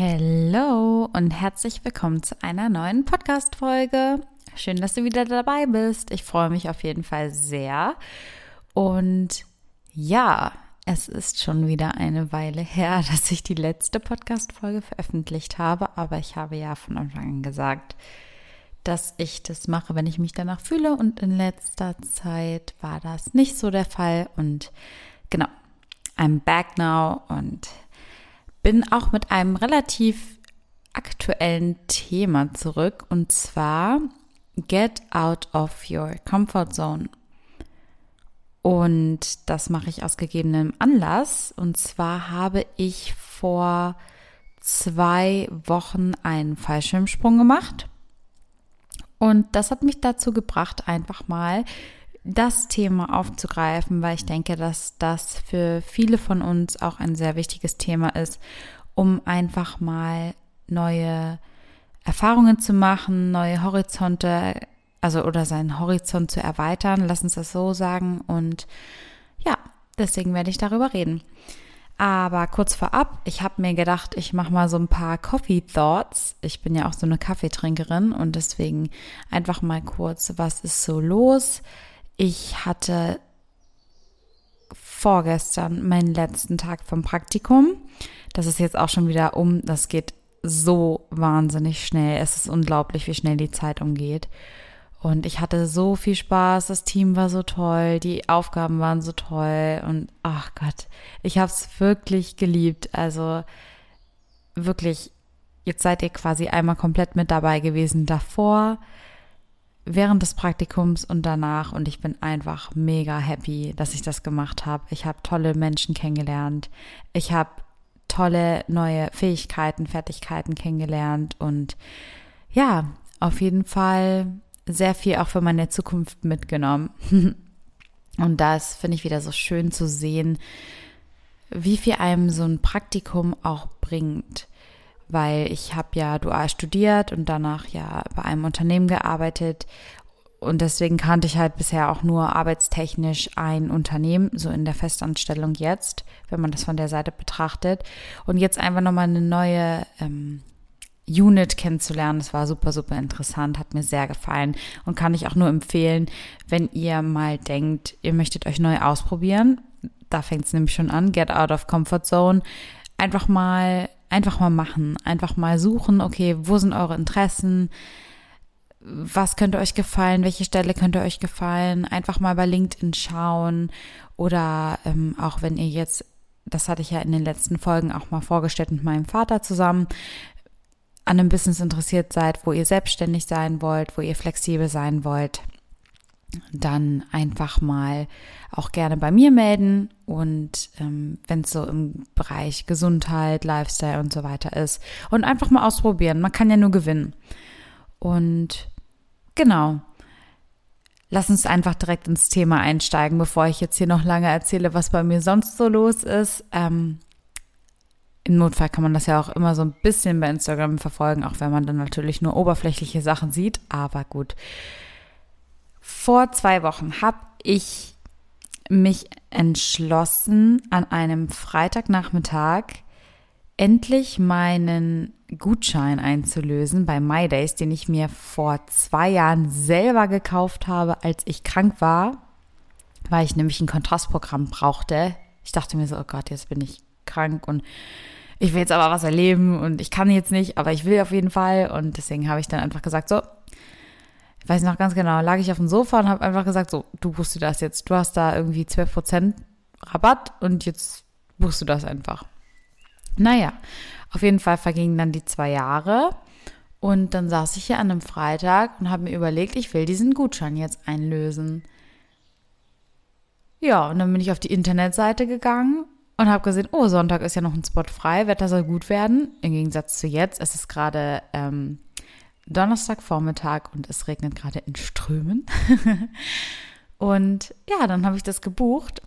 Hallo und herzlich willkommen zu einer neuen Podcast-Folge. Schön, dass du wieder dabei bist. Ich freue mich auf jeden Fall sehr. Und ja, es ist schon wieder eine Weile her, dass ich die letzte Podcast-Folge veröffentlicht habe, aber ich habe ja von Anfang an gesagt, dass ich das mache, wenn ich mich danach fühle. Und in letzter Zeit war das nicht so der Fall. Und genau, I'm back now und bin auch mit einem relativ aktuellen Thema zurück. Und zwar Get out of your comfort zone. Und das mache ich aus gegebenem Anlass. Und zwar habe ich vor zwei Wochen einen Fallschirmsprung gemacht. Und das hat mich dazu gebracht, einfach mal das Thema aufzugreifen, weil ich denke, dass das für viele von uns auch ein sehr wichtiges Thema ist, um einfach mal neue Erfahrungen zu machen, neue Horizonte, also oder seinen Horizont zu erweitern, lass uns das so sagen. Und ja, deswegen werde ich darüber reden. Aber kurz vorab, ich habe mir gedacht, ich mache mal so ein paar Coffee Thoughts. Ich bin ja auch so eine Kaffeetrinkerin und deswegen einfach mal kurz, was ist so los? Ich hatte vorgestern meinen letzten Tag vom Praktikum. Das ist jetzt auch schon wieder um, das geht so wahnsinnig schnell. Es ist unglaublich, wie schnell die Zeit umgeht. Und ich hatte so viel Spaß, das Team war so toll, die Aufgaben waren so toll und ach Gott, ich habe es wirklich geliebt. Also wirklich, jetzt seid ihr quasi einmal komplett mit dabei gewesen davor, während des Praktikums und danach und ich bin einfach mega happy, dass ich das gemacht habe. Ich habe tolle Menschen kennengelernt. Ich habe tolle neue Fähigkeiten, Fertigkeiten kennengelernt und ja, auf jeden Fall sehr viel auch für meine Zukunft mitgenommen. Und das finde ich wieder so schön zu sehen, wie viel einem so ein Praktikum auch bringt. Weil ich habe ja dual studiert und danach ja bei einem Unternehmen gearbeitet. Und deswegen kannte ich halt bisher auch nur arbeitstechnisch ein Unternehmen, so in der Festanstellung jetzt, wenn man das von der Seite betrachtet. Und jetzt einfach nochmal eine neue ähm, Unit kennenzulernen. Das war super, super interessant, hat mir sehr gefallen und kann ich auch nur empfehlen, wenn ihr mal denkt, ihr möchtet euch neu ausprobieren. Da fängt es nämlich schon an, get out of comfort zone. Einfach mal, einfach mal machen, einfach mal suchen, okay, wo sind eure Interessen? Was könnte euch gefallen? Welche Stelle könnte euch gefallen? Einfach mal bei LinkedIn schauen oder ähm, auch wenn ihr jetzt das hatte ich ja in den letzten Folgen auch mal vorgestellt mit meinem Vater zusammen an einem Business interessiert seid, wo ihr selbstständig sein wollt, wo ihr flexibel sein wollt, dann einfach mal auch gerne bei mir melden und ähm, wenn es so im Bereich Gesundheit, Lifestyle und so weiter ist und einfach mal ausprobieren. Man kann ja nur gewinnen. Und genau. Lass uns einfach direkt ins Thema einsteigen, bevor ich jetzt hier noch lange erzähle, was bei mir sonst so los ist. Ähm, im Notfall kann man das ja auch immer so ein bisschen bei Instagram verfolgen, auch wenn man dann natürlich nur oberflächliche Sachen sieht. Aber gut. Vor zwei Wochen habe ich mich entschlossen, an einem Freitagnachmittag endlich meinen Gutschein einzulösen bei MyDays, den ich mir vor zwei Jahren selber gekauft habe, als ich krank war, weil ich nämlich ein Kontrastprogramm brauchte. Ich dachte mir so, oh Gott, jetzt bin ich krank und ich will jetzt aber was erleben und ich kann jetzt nicht, aber ich will auf jeden Fall. Und deswegen habe ich dann einfach gesagt, so, weiß noch ganz genau, lag ich auf dem Sofa und habe einfach gesagt, so, du buchst du das jetzt. Du hast da irgendwie 12% Rabatt und jetzt buchst du das einfach. Naja, auf jeden Fall vergingen dann die zwei Jahre. Und dann saß ich hier an einem Freitag und habe mir überlegt, ich will diesen Gutschein jetzt einlösen. Ja, und dann bin ich auf die Internetseite gegangen und habe gesehen, oh, Sonntag ist ja noch ein Spot frei, Wetter soll gut werden. Im Gegensatz zu jetzt, es ist gerade ähm, Donnerstagvormittag und es regnet gerade in Strömen. und ja, dann habe ich das gebucht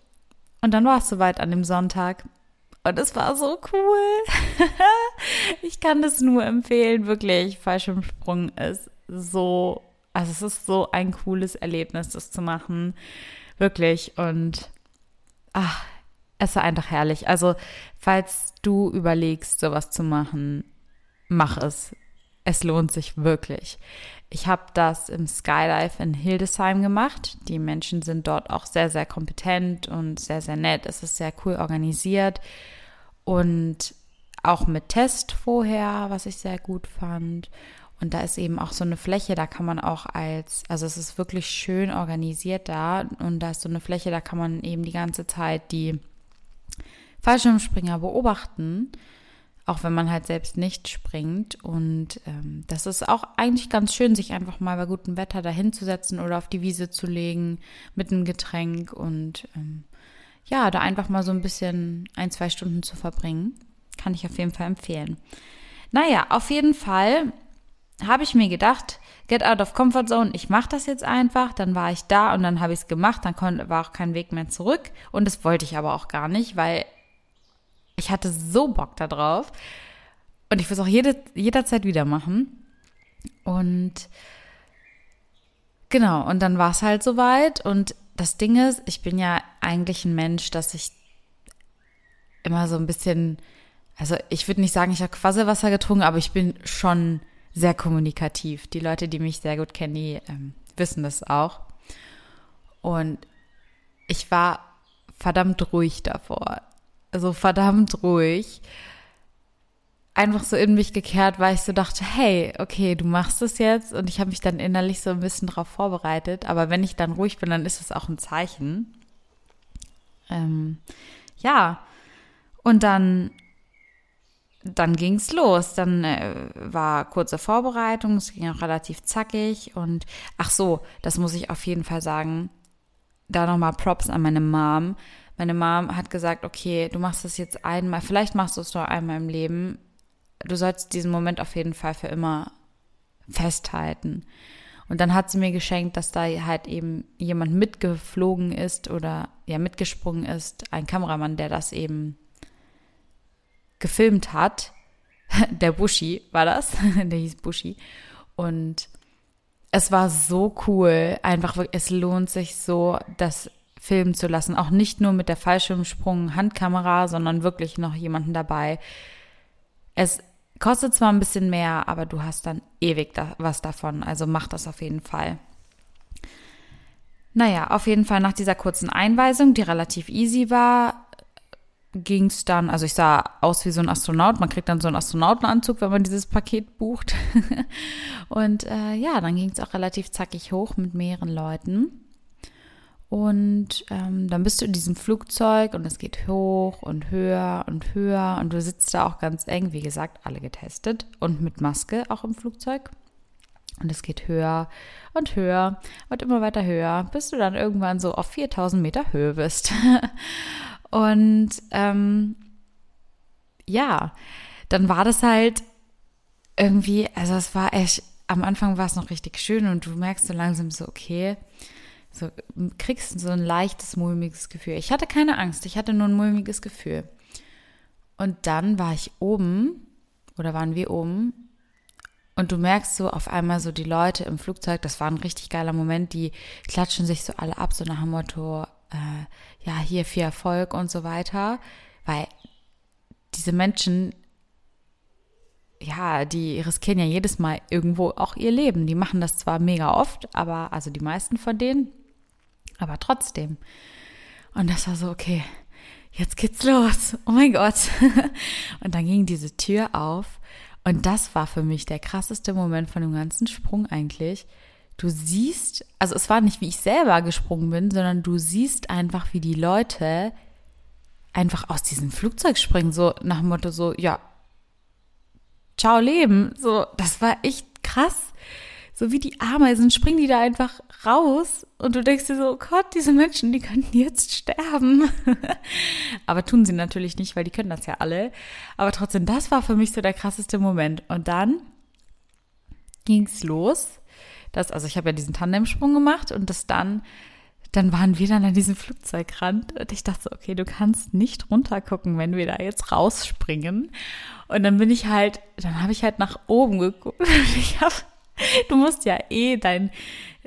und dann war es soweit an dem Sonntag. Und es war so cool. ich kann das nur empfehlen, wirklich. Fallschirmsprung ist so, also es ist so ein cooles Erlebnis, das zu machen. Wirklich. Und ach, es war einfach herrlich. Also, falls du überlegst, sowas zu machen, mach es. Es lohnt sich wirklich. Ich habe das im Skydive in Hildesheim gemacht. Die Menschen sind dort auch sehr, sehr kompetent und sehr, sehr nett. Es ist sehr cool organisiert und auch mit Test vorher, was ich sehr gut fand. Und da ist eben auch so eine Fläche, da kann man auch als, also es ist wirklich schön organisiert da und da ist so eine Fläche, da kann man eben die ganze Zeit die Fallschirmspringer beobachten, auch wenn man halt selbst nicht springt. Und ähm, das ist auch eigentlich ganz schön, sich einfach mal bei gutem Wetter dahinzusetzen oder auf die Wiese zu legen mit einem Getränk und ähm, ja, da einfach mal so ein bisschen ein, zwei Stunden zu verbringen. Kann ich auf jeden Fall empfehlen. Naja, auf jeden Fall habe ich mir gedacht, get out of comfort zone, ich mache das jetzt einfach. Dann war ich da und dann habe ich es gemacht. Dann war auch kein Weg mehr zurück. Und das wollte ich aber auch gar nicht, weil ich hatte so Bock darauf. Und ich will es auch jede, jederzeit wieder machen. Und genau, und dann war es halt soweit. Und das Ding ist, ich bin ja eigentlich ein Mensch, dass ich immer so ein bisschen, also ich würde nicht sagen, ich habe Quasselwasser getrunken, aber ich bin schon sehr kommunikativ. Die Leute, die mich sehr gut kennen, die ähm, wissen das auch. Und ich war verdammt ruhig davor. Also verdammt ruhig. Einfach so in mich gekehrt, weil ich so dachte, hey, okay, du machst es jetzt. Und ich habe mich dann innerlich so ein bisschen darauf vorbereitet. Aber wenn ich dann ruhig bin, dann ist es auch ein Zeichen. Ähm, ja. Und dann dann ging es los. Dann äh, war kurze Vorbereitung, es ging auch relativ zackig und ach so, das muss ich auf jeden Fall sagen. Da nochmal Props an meine Mom. Meine Mom hat gesagt, okay, du machst das jetzt einmal, vielleicht machst du es nur einmal im Leben. Du sollst diesen Moment auf jeden Fall für immer festhalten. Und dann hat sie mir geschenkt, dass da halt eben jemand mitgeflogen ist oder ja mitgesprungen ist, ein Kameramann, der das eben gefilmt hat. Der Bushi war das, der hieß Bushi. Und es war so cool, einfach, es lohnt sich so, das filmen zu lassen. Auch nicht nur mit der Fallschirmsprung-Handkamera, sondern wirklich noch jemanden dabei. Es kostet zwar ein bisschen mehr, aber du hast dann ewig da, was davon. Also mach das auf jeden Fall. Naja, auf jeden Fall nach dieser kurzen Einweisung, die relativ easy war, ging es dann, also ich sah aus wie so ein Astronaut. Man kriegt dann so einen Astronautenanzug, wenn man dieses Paket bucht. und äh, ja, dann ging es auch relativ zackig hoch mit mehreren Leuten. Und ähm, dann bist du in diesem Flugzeug und es geht hoch und höher und höher und du sitzt da auch ganz eng, wie gesagt, alle getestet und mit Maske auch im Flugzeug. Und es geht höher und höher und immer weiter höher, bis du dann irgendwann so auf 4000 Meter Höhe bist. Und ähm, ja, dann war das halt irgendwie, also es war echt, am Anfang war es noch richtig schön und du merkst so langsam so, okay, so kriegst so ein leichtes, mulmiges Gefühl. Ich hatte keine Angst, ich hatte nur ein mulmiges Gefühl. Und dann war ich oben, oder waren wir oben, und du merkst so auf einmal so die Leute im Flugzeug, das war ein richtig geiler Moment, die klatschen sich so alle ab, so nach dem Motto, äh, ja, hier viel Erfolg und so weiter, weil diese Menschen, ja, die riskieren ja jedes Mal irgendwo auch ihr Leben. Die machen das zwar mega oft, aber, also die meisten von denen, aber trotzdem. Und das war so, okay, jetzt geht's los. Oh mein Gott. Und dann ging diese Tür auf. Und das war für mich der krasseste Moment von dem ganzen Sprung eigentlich du siehst, also es war nicht, wie ich selber gesprungen bin, sondern du siehst einfach, wie die Leute einfach aus diesem Flugzeug springen, so nach dem Motto so, ja, ciao Leben, so, das war echt krass. So wie die Ameisen springen die da einfach raus und du denkst dir so, oh Gott, diese Menschen, die könnten jetzt sterben. Aber tun sie natürlich nicht, weil die können das ja alle. Aber trotzdem, das war für mich so der krasseste Moment. Und dann ging's los dass, also ich habe ja diesen Tandemsprung gemacht und das dann, dann waren wir dann an diesem Flugzeugrand und ich dachte so, okay, du kannst nicht runtergucken, wenn wir da jetzt rausspringen. Und dann bin ich halt, dann habe ich halt nach oben geguckt und ich habe, du musst ja eh dein,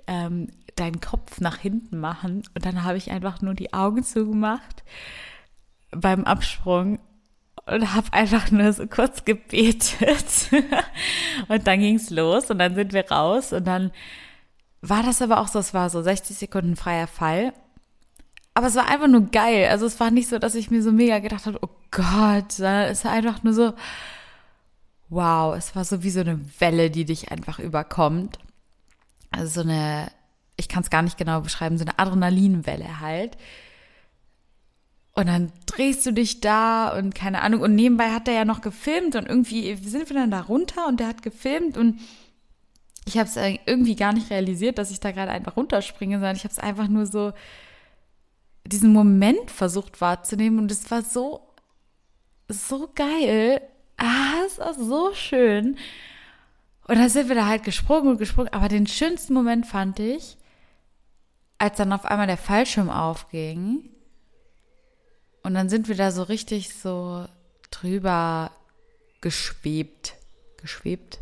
ähm, deinen Kopf nach hinten machen und dann habe ich einfach nur die Augen zugemacht beim Absprung und habe einfach nur so kurz gebetet. und dann ging's los und dann sind wir raus und dann war das aber auch so, es war so 60 Sekunden freier Fall. Aber es war einfach nur geil. Also es war nicht so, dass ich mir so mega gedacht habe, oh Gott, es war einfach nur so, wow, es war so wie so eine Welle, die dich einfach überkommt. Also so eine, ich kann es gar nicht genau beschreiben, so eine Adrenalinwelle halt. Und dann drehst du dich da und keine Ahnung. Und nebenbei hat er ja noch gefilmt und irgendwie sind wir dann da runter und der hat gefilmt und ich habe es irgendwie gar nicht realisiert, dass ich da gerade einfach runterspringe, sondern ich habe es einfach nur so diesen Moment versucht wahrzunehmen und es war so so geil. Ah, es war so schön. Und dann sind wir da halt gesprungen und gesprungen. Aber den schönsten Moment fand ich, als dann auf einmal der Fallschirm aufging und dann sind wir da so richtig so drüber geschwebt. Geschwebt?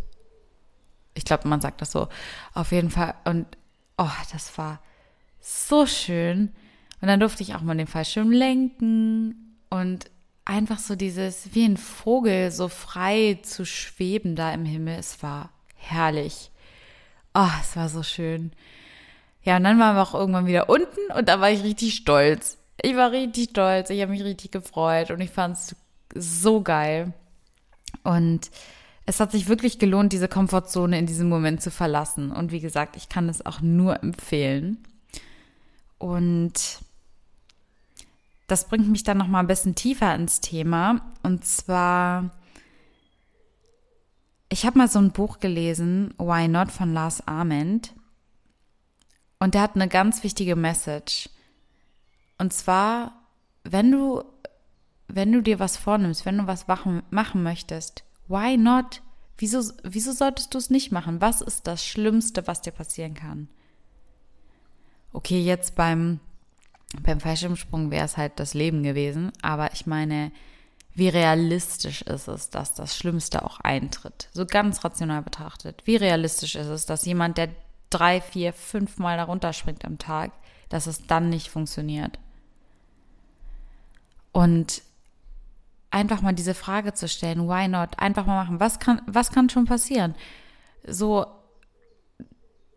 Ich glaube, man sagt das so. Auf jeden Fall. Und oh, das war so schön. Und dann durfte ich auch mal den Fallschirm lenken und einfach so dieses, wie ein Vogel, so frei zu schweben da im Himmel. Es war herrlich. Oh, es war so schön. Ja, und dann waren wir auch irgendwann wieder unten und da war ich richtig stolz. Ich war richtig stolz, ich habe mich richtig gefreut und ich fand es so geil. Und es hat sich wirklich gelohnt, diese Komfortzone in diesem Moment zu verlassen. Und wie gesagt, ich kann es auch nur empfehlen. Und das bringt mich dann noch mal ein bisschen tiefer ins Thema. Und zwar, ich habe mal so ein Buch gelesen, Why Not von Lars Ament. Und der hat eine ganz wichtige Message. Und zwar, wenn du, wenn du dir was vornimmst, wenn du was machen, machen möchtest, why not? Wieso, wieso solltest du es nicht machen? Was ist das Schlimmste, was dir passieren kann? Okay, jetzt beim, beim Fallschirmsprung wäre es halt das Leben gewesen, aber ich meine, wie realistisch ist es, dass das Schlimmste auch eintritt? So ganz rational betrachtet. Wie realistisch ist es, dass jemand, der drei, vier, fünf Mal darunter springt am Tag, dass es dann nicht funktioniert? Und einfach mal diese Frage zu stellen, why not? Einfach mal machen. Was kann, was kann schon passieren? So,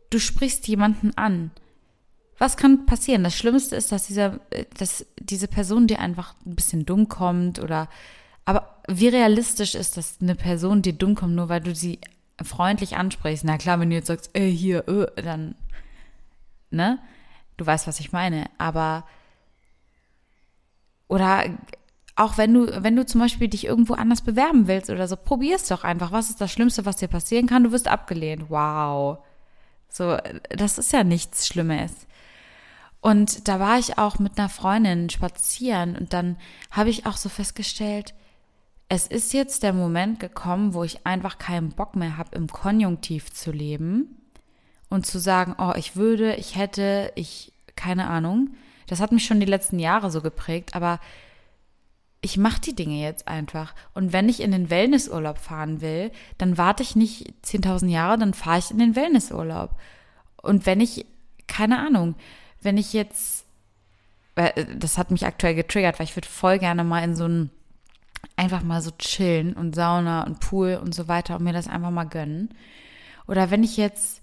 du sprichst jemanden an. Was kann passieren? Das Schlimmste ist, dass dieser, dass diese Person dir einfach ein bisschen dumm kommt oder, aber wie realistisch ist, dass eine Person dir dumm kommt, nur weil du sie freundlich ansprichst? Na klar, wenn du jetzt sagst, ey, hier, äh, dann, ne? Du weißt, was ich meine. Aber oder auch wenn du, wenn du zum Beispiel dich irgendwo anders bewerben willst oder so, probier es doch einfach. Was ist das Schlimmste, was dir passieren kann? Du wirst abgelehnt. Wow. So, das ist ja nichts Schlimmes. Und da war ich auch mit einer Freundin spazieren und dann habe ich auch so festgestellt, es ist jetzt der Moment gekommen, wo ich einfach keinen Bock mehr habe, im Konjunktiv zu leben und zu sagen, oh, ich würde, ich hätte, ich, keine Ahnung, das hat mich schon die letzten Jahre so geprägt, aber ich mache die Dinge jetzt einfach. Und wenn ich in den Wellnessurlaub fahren will, dann warte ich nicht 10.000 Jahre, dann fahre ich in den Wellnessurlaub. Und wenn ich, keine Ahnung, wenn ich jetzt, äh, das hat mich aktuell getriggert, weil ich würde voll gerne mal in so ein, einfach mal so chillen und Sauna und Pool und so weiter und mir das einfach mal gönnen. Oder wenn ich jetzt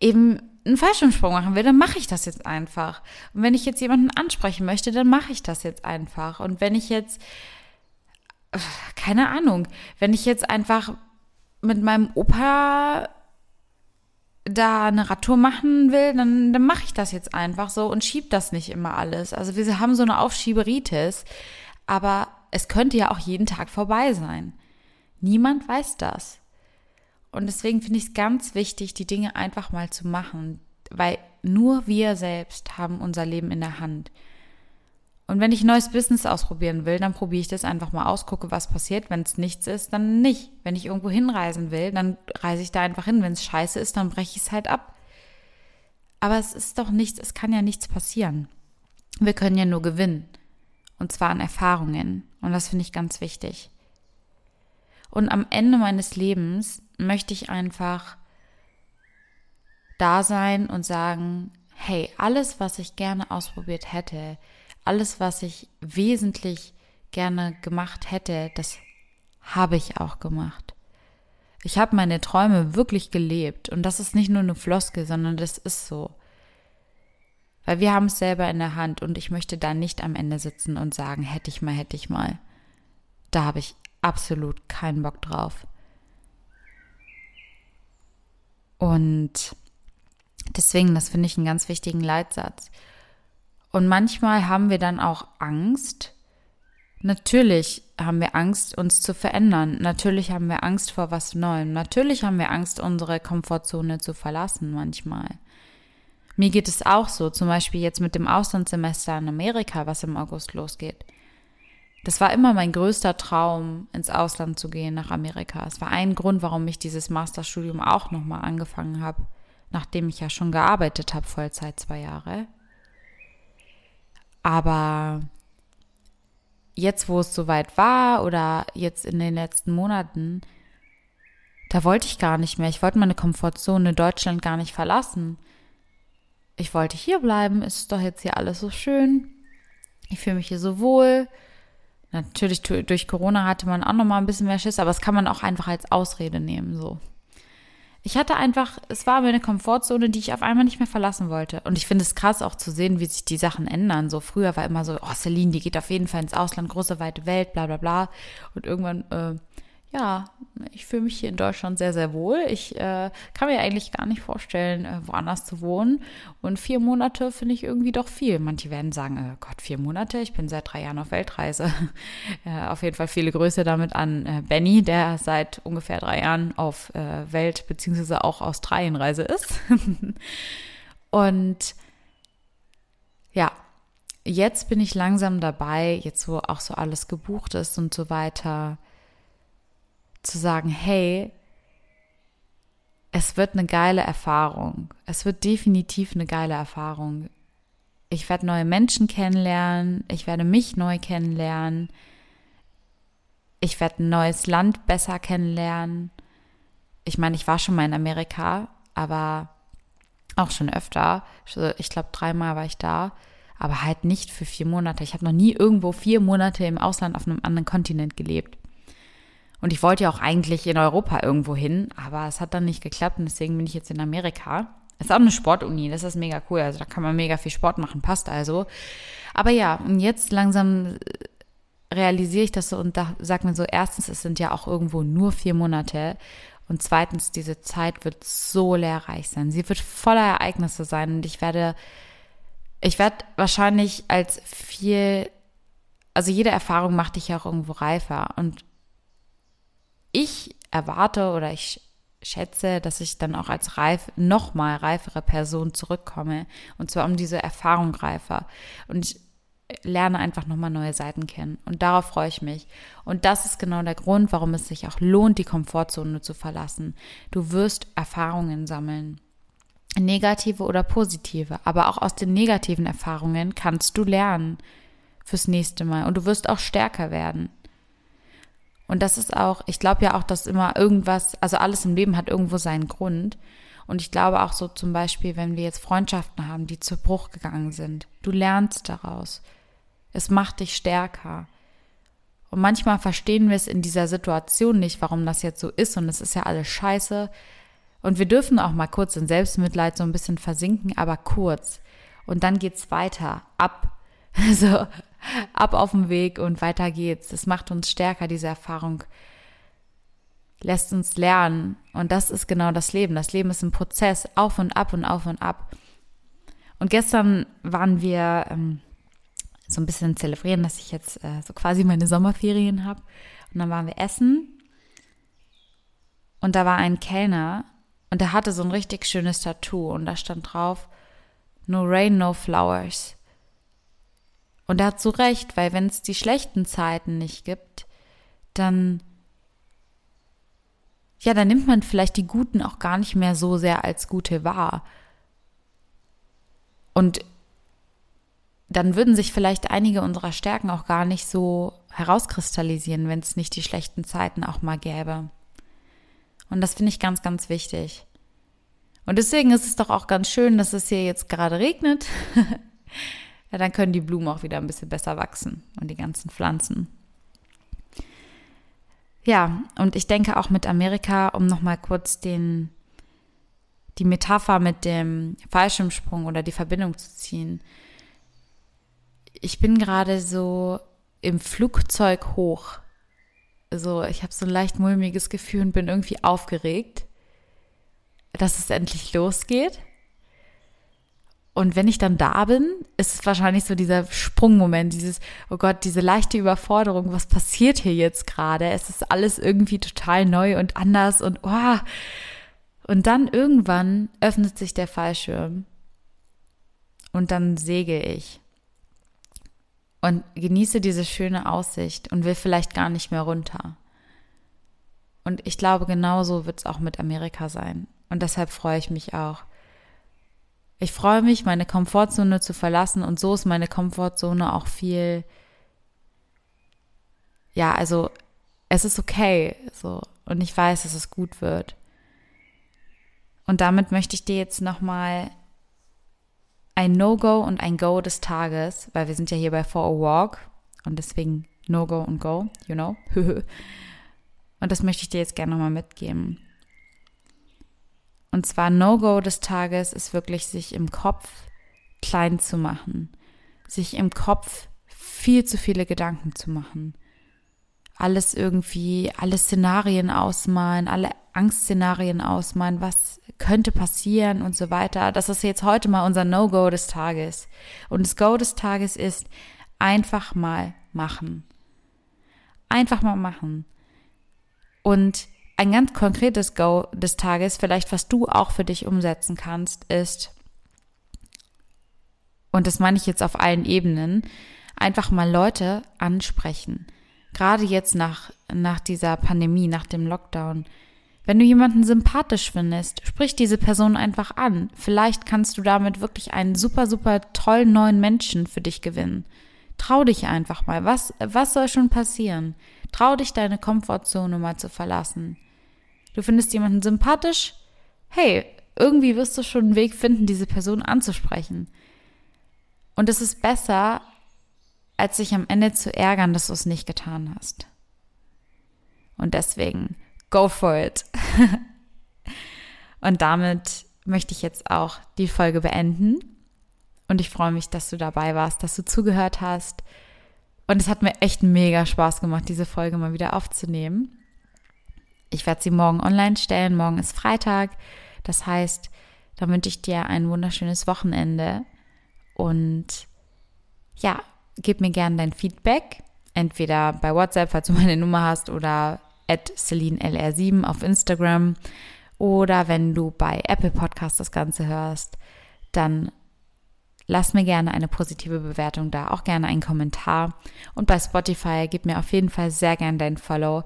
eben einen Fallschirmsprung machen will, dann mache ich das jetzt einfach. Und wenn ich jetzt jemanden ansprechen möchte, dann mache ich das jetzt einfach. Und wenn ich jetzt, keine Ahnung, wenn ich jetzt einfach mit meinem Opa da eine Radtour machen will, dann, dann mache ich das jetzt einfach so und schieb das nicht immer alles. Also wir haben so eine Aufschieberitis, aber es könnte ja auch jeden Tag vorbei sein. Niemand weiß das. Und deswegen finde ich es ganz wichtig, die Dinge einfach mal zu machen, weil nur wir selbst haben unser Leben in der Hand. Und wenn ich ein neues Business ausprobieren will, dann probiere ich das einfach mal aus, gucke, was passiert. Wenn es nichts ist, dann nicht. Wenn ich irgendwo hinreisen will, dann reise ich da einfach hin. Wenn es scheiße ist, dann breche ich es halt ab. Aber es ist doch nichts, es kann ja nichts passieren. Wir können ja nur gewinnen. Und zwar an Erfahrungen. Und das finde ich ganz wichtig. Und am Ende meines Lebens möchte ich einfach da sein und sagen, hey, alles, was ich gerne ausprobiert hätte, alles, was ich wesentlich gerne gemacht hätte, das habe ich auch gemacht. Ich habe meine Träume wirklich gelebt und das ist nicht nur eine Floske, sondern das ist so. Weil wir haben es selber in der Hand und ich möchte da nicht am Ende sitzen und sagen, hätte ich mal, hätte ich mal. Da habe ich absolut keinen Bock drauf. Und deswegen, das finde ich einen ganz wichtigen Leitsatz. Und manchmal haben wir dann auch Angst. Natürlich haben wir Angst, uns zu verändern. Natürlich haben wir Angst vor was Neuem. Natürlich haben wir Angst, unsere Komfortzone zu verlassen manchmal. Mir geht es auch so, zum Beispiel jetzt mit dem Auslandssemester in Amerika, was im August losgeht. Das war immer mein größter Traum, ins Ausland zu gehen, nach Amerika. Es war ein Grund, warum ich dieses Masterstudium auch nochmal angefangen habe, nachdem ich ja schon gearbeitet habe, Vollzeit zwei Jahre. Aber jetzt, wo es soweit war oder jetzt in den letzten Monaten, da wollte ich gar nicht mehr. Ich wollte meine Komfortzone Deutschland gar nicht verlassen. Ich wollte hier bleiben. Es ist doch jetzt hier alles so schön. Ich fühle mich hier so wohl. Natürlich durch Corona hatte man auch noch mal ein bisschen mehr Schiss, aber das kann man auch einfach als Ausrede nehmen, so. Ich hatte einfach, es war meine Komfortzone, die ich auf einmal nicht mehr verlassen wollte. Und ich finde es krass auch zu sehen, wie sich die Sachen ändern. So früher war immer so, oh, Celine, die geht auf jeden Fall ins Ausland, große, weite Welt, bla bla bla. Und irgendwann äh, ja, ich fühle mich hier in Deutschland sehr, sehr wohl. Ich äh, kann mir eigentlich gar nicht vorstellen, äh, woanders zu wohnen. Und vier Monate finde ich irgendwie doch viel. Manche werden sagen, oh Gott, vier Monate, ich bin seit drei Jahren auf Weltreise. äh, auf jeden Fall viele Grüße damit an äh, Benny, der seit ungefähr drei Jahren auf äh, Welt- bzw. auch Australienreise ist. Und ja, jetzt bin ich langsam dabei, jetzt wo auch so alles gebucht ist und so weiter zu sagen, hey, es wird eine geile Erfahrung. Es wird definitiv eine geile Erfahrung. Ich werde neue Menschen kennenlernen, ich werde mich neu kennenlernen, ich werde ein neues Land besser kennenlernen. Ich meine, ich war schon mal in Amerika, aber auch schon öfter. Ich glaube, dreimal war ich da, aber halt nicht für vier Monate. Ich habe noch nie irgendwo vier Monate im Ausland auf einem anderen Kontinent gelebt. Und ich wollte ja auch eigentlich in Europa irgendwo hin, aber es hat dann nicht geklappt und deswegen bin ich jetzt in Amerika. ist auch eine Sportuni, das ist mega cool. Also da kann man mega viel Sport machen, passt also. Aber ja, und jetzt langsam realisiere ich das so und da sag mir so, erstens, es sind ja auch irgendwo nur vier Monate. Und zweitens, diese Zeit wird so lehrreich sein. Sie wird voller Ereignisse sein und ich werde, ich werde wahrscheinlich als viel, also jede Erfahrung macht dich ja auch irgendwo reifer. Und ich erwarte oder ich schätze, dass ich dann auch als reif, noch mal reifere Person zurückkomme. Und zwar um diese Erfahrung reifer. Und ich lerne einfach nochmal neue Seiten kennen. Und darauf freue ich mich. Und das ist genau der Grund, warum es sich auch lohnt, die Komfortzone zu verlassen. Du wirst Erfahrungen sammeln. Negative oder positive. Aber auch aus den negativen Erfahrungen kannst du lernen fürs nächste Mal. Und du wirst auch stärker werden. Und das ist auch, ich glaube ja auch, dass immer irgendwas, also alles im Leben hat irgendwo seinen Grund. Und ich glaube auch so zum Beispiel, wenn wir jetzt Freundschaften haben, die zu Bruch gegangen sind, du lernst daraus. Es macht dich stärker. Und manchmal verstehen wir es in dieser Situation nicht, warum das jetzt so ist. Und es ist ja alles scheiße. Und wir dürfen auch mal kurz in Selbstmitleid so ein bisschen versinken, aber kurz. Und dann geht's weiter, ab. So, ab auf den Weg und weiter geht's. Das macht uns stärker, diese Erfahrung lässt uns lernen. Und das ist genau das Leben. Das Leben ist ein Prozess, auf und ab und auf und ab. Und gestern waren wir ähm, so ein bisschen zelebrieren, dass ich jetzt äh, so quasi meine Sommerferien habe. Und dann waren wir essen. Und da war ein Kellner und der hatte so ein richtig schönes Tattoo. Und da stand drauf, No rain, no flowers. Und er hat so recht, weil wenn es die schlechten Zeiten nicht gibt, dann ja, dann nimmt man vielleicht die guten auch gar nicht mehr so sehr als gute wahr. Und dann würden sich vielleicht einige unserer Stärken auch gar nicht so herauskristallisieren, wenn es nicht die schlechten Zeiten auch mal gäbe. Und das finde ich ganz, ganz wichtig. Und deswegen ist es doch auch ganz schön, dass es hier jetzt gerade regnet. ja, dann können die Blumen auch wieder ein bisschen besser wachsen und die ganzen Pflanzen. Ja, und ich denke auch mit Amerika, um nochmal kurz den, die Metapher mit dem Fallschirmsprung oder die Verbindung zu ziehen. Ich bin gerade so im Flugzeug hoch. So, ich habe so ein leicht mulmiges Gefühl und bin irgendwie aufgeregt, dass es endlich losgeht. Und wenn ich dann da bin, ist es wahrscheinlich so dieser Sprungmoment, dieses, oh Gott, diese leichte Überforderung, was passiert hier jetzt gerade? Es ist alles irgendwie total neu und anders und oh. Und dann irgendwann öffnet sich der Fallschirm und dann segel ich und genieße diese schöne Aussicht und will vielleicht gar nicht mehr runter. Und ich glaube, genauso wird es auch mit Amerika sein. Und deshalb freue ich mich auch. Ich freue mich, meine Komfortzone zu verlassen und so ist meine Komfortzone auch viel, ja, also es ist okay, so und ich weiß, dass es gut wird. Und damit möchte ich dir jetzt nochmal ein No-Go und ein Go des Tages, weil wir sind ja hier bei For a Walk und deswegen No-Go und Go, you know. und das möchte ich dir jetzt gerne nochmal mitgeben. Und zwar No-Go des Tages ist wirklich, sich im Kopf klein zu machen, sich im Kopf viel zu viele Gedanken zu machen. Alles irgendwie, alle Szenarien ausmalen, alle Angstszenarien ausmalen, was könnte passieren und so weiter. Das ist jetzt heute mal unser No-Go des Tages. Und das Go des Tages ist einfach mal machen. Einfach mal machen. Und ein ganz konkretes Go des Tages, vielleicht was du auch für dich umsetzen kannst, ist, und das meine ich jetzt auf allen Ebenen, einfach mal Leute ansprechen. Gerade jetzt nach, nach dieser Pandemie, nach dem Lockdown. Wenn du jemanden sympathisch findest, sprich diese Person einfach an. Vielleicht kannst du damit wirklich einen super, super tollen neuen Menschen für dich gewinnen. Trau dich einfach mal. Was, was soll schon passieren? Trau dich, deine Komfortzone mal zu verlassen. Du findest jemanden sympathisch? Hey, irgendwie wirst du schon einen Weg finden, diese Person anzusprechen. Und es ist besser, als sich am Ende zu ärgern, dass du es nicht getan hast. Und deswegen, go for it. Und damit möchte ich jetzt auch die Folge beenden. Und ich freue mich, dass du dabei warst, dass du zugehört hast. Und es hat mir echt mega Spaß gemacht, diese Folge mal wieder aufzunehmen. Ich werde sie morgen online stellen. Morgen ist Freitag. Das heißt, da wünsche ich dir ein wunderschönes Wochenende. Und ja, gib mir gerne dein Feedback. Entweder bei WhatsApp, falls du meine Nummer hast, oder at CelineLR7 auf Instagram. Oder wenn du bei Apple Podcast das Ganze hörst, dann lass mir gerne eine positive Bewertung da, auch gerne einen Kommentar. Und bei Spotify gib mir auf jeden Fall sehr gerne dein Follow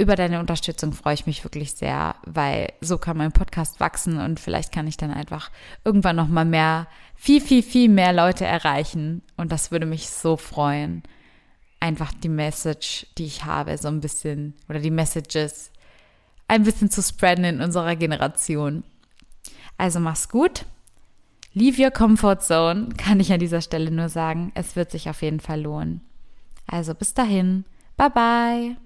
über deine Unterstützung freue ich mich wirklich sehr, weil so kann mein Podcast wachsen und vielleicht kann ich dann einfach irgendwann noch mal mehr, viel, viel, viel mehr Leute erreichen und das würde mich so freuen. Einfach die Message, die ich habe, so ein bisschen oder die Messages ein bisschen zu spreaden in unserer Generation. Also mach's gut. Leave your comfort zone, kann ich an dieser Stelle nur sagen. Es wird sich auf jeden Fall lohnen. Also bis dahin. Bye bye.